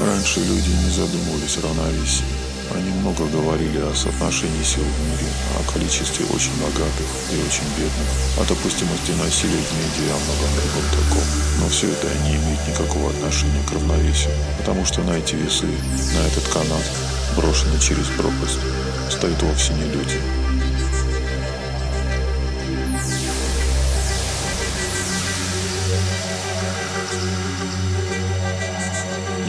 Раньше люди не задумывались о равновесии. Они много говорили о соотношении сил в мире, о количестве очень богатых и очень бедных, о допустимости насилия в медиа, о многом другом таком. Но все это не имеет никакого отношения к равновесию, потому что на эти весы, на этот канат, брошенный через пропасть, стоят вовсе не люди,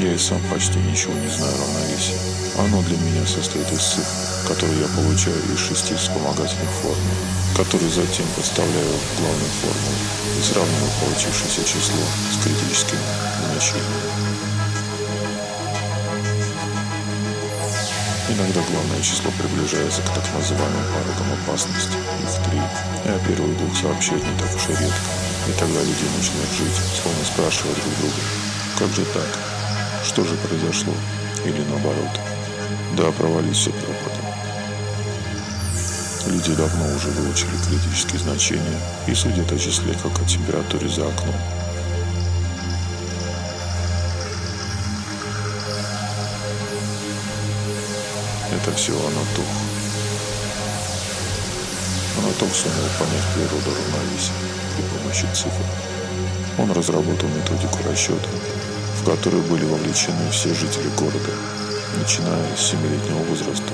Я и сам почти ничего не знаю о равновесии. Оно для меня состоит из цифр, которые я получаю из шести вспомогательных формул, которые затем подставляю в главную формулу и сравниваю получившееся число с критическим значением. Иногда главное число приближается к так называемым порогам опасности. Их три. А первые двух сообщают не так уж и редко. И тогда люди начинают жить, словно спрашивая друг друга, как же так? Что же произошло? Или наоборот? Да, провались все пропадом. Люди давно уже выучили критические значения и судят о числе, как о температуре за окном. Это все Анатох. Анатох сумел понять природу равновесия при помощи цифр. Он разработал методику расчета, в которую были вовлечены все жители города, начиная с семилетнего возраста.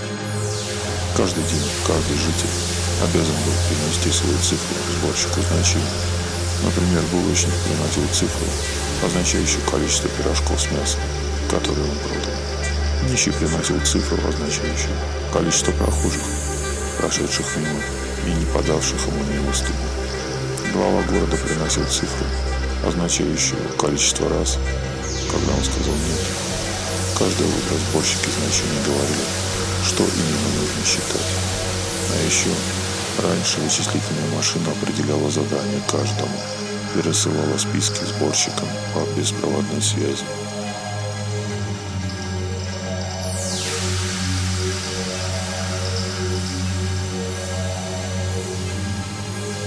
Каждый день каждый житель обязан был принести свою цифру сборщику значений. Например, булочник приносил цифру, означающую количество пирожков с мясом, которые он продал. Нищий приносил цифру, означающую количество прохожих, прошедших мимо и не подавших ему милостыню. Глава города приносил цифру, означающую количество раз, когда он сказал «нет». Каждое утро сборщики значений говорили, что именно нужно считать. А еще раньше вычислительная машина определяла задание каждому и рассылала списки сборщикам по беспроводной связи.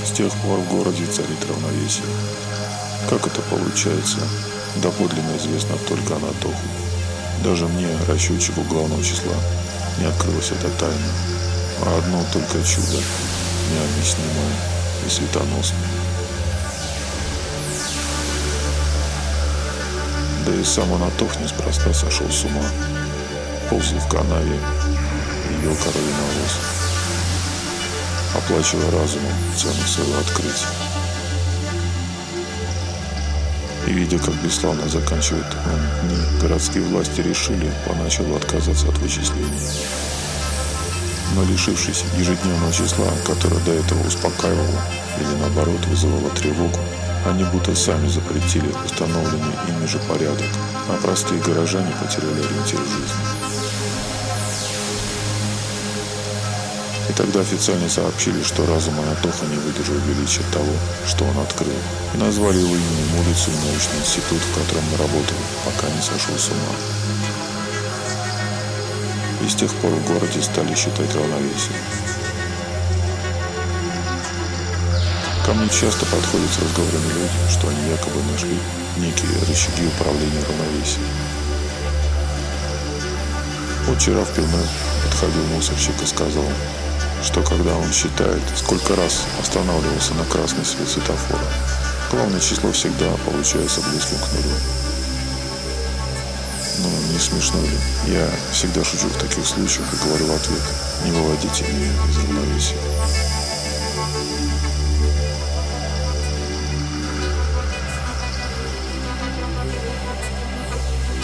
С тех пор в городе царит равновесие. Как это получается, доподлинно известно только Анатоху. Даже мне, расчетчику главного числа, не открылась эта тайна, а одно только чудо, необъяснимое и светоносное. Да и сам Анатох неспроста сошел с ума, ползал в канаве и ел коровий навоз, оплачивая разумом цену своего открытия. И видя, как бесславно заканчивает дни, городские власти решили поначалу отказаться от вычислений. Но лишившись ежедневного числа, которое до этого успокаивало или наоборот вызывало тревогу, они будто сами запретили установленный ими же порядок, а простые горожане потеряли ориентир жизни. Тогда официально сообщили, что разум Анатоха не выдержал величия того, что он открыл. И назвали его именем улицу и научный институт, в котором он работал, пока не сошел с ума. И с тех пор в городе стали считать равновесие. Ко мне часто подходят с разговорами люди, что они якобы нашли некие рычаги управления равновесием. Вот вчера в пивной подходил мусорщик и сказал, что когда он считает, сколько раз останавливался на красный свет светофора, главное число всегда получается близким к нулю. Ну, не смешно ли? Я всегда шучу в таких случаях и говорю в ответ, не выводите меня из равновесия.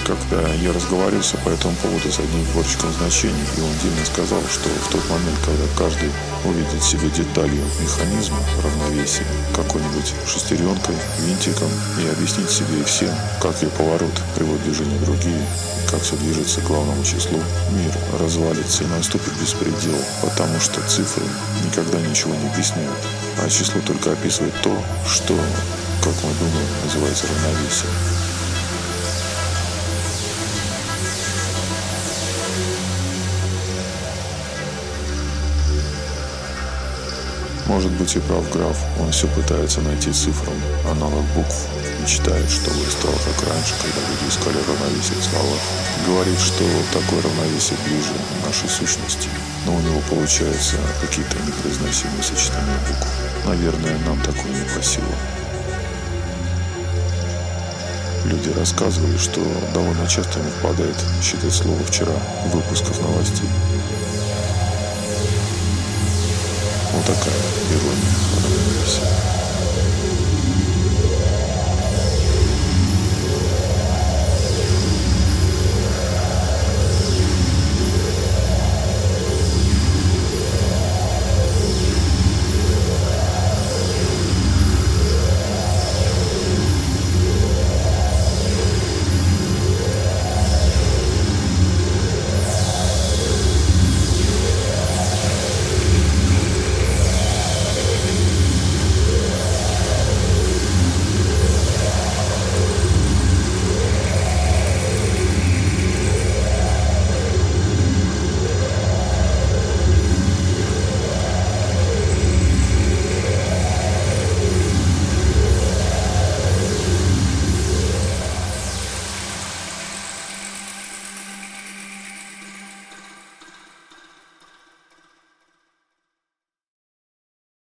Когда я разговаривался по этому поводу с одним сборщиком значений, и он дельно сказал, что в тот момент, когда каждый увидит себе деталью механизма равновесия, какой-нибудь шестеренкой, винтиком, и объяснить себе и всем, как ее поворот приводит движение другие, как все движется к главному числу, мир развалится и наступит беспредел, потому что цифры никогда ничего не объясняют, а число только описывает то, что, как мы думаем, называется равновесием. Может быть и прав граф, он все пытается найти цифрам аналог букв и считает, что стало как раньше, когда люди искали равновесие в словах. Говорит, что такое равновесие ближе нашей сущности, но у него получаются какие-то непроизносимые сочетания букв. Наверное, нам такое не по силам. Люди рассказывали, что довольно часто не впадает считать слово «вчера» в выпусках новостей. Такая ирония.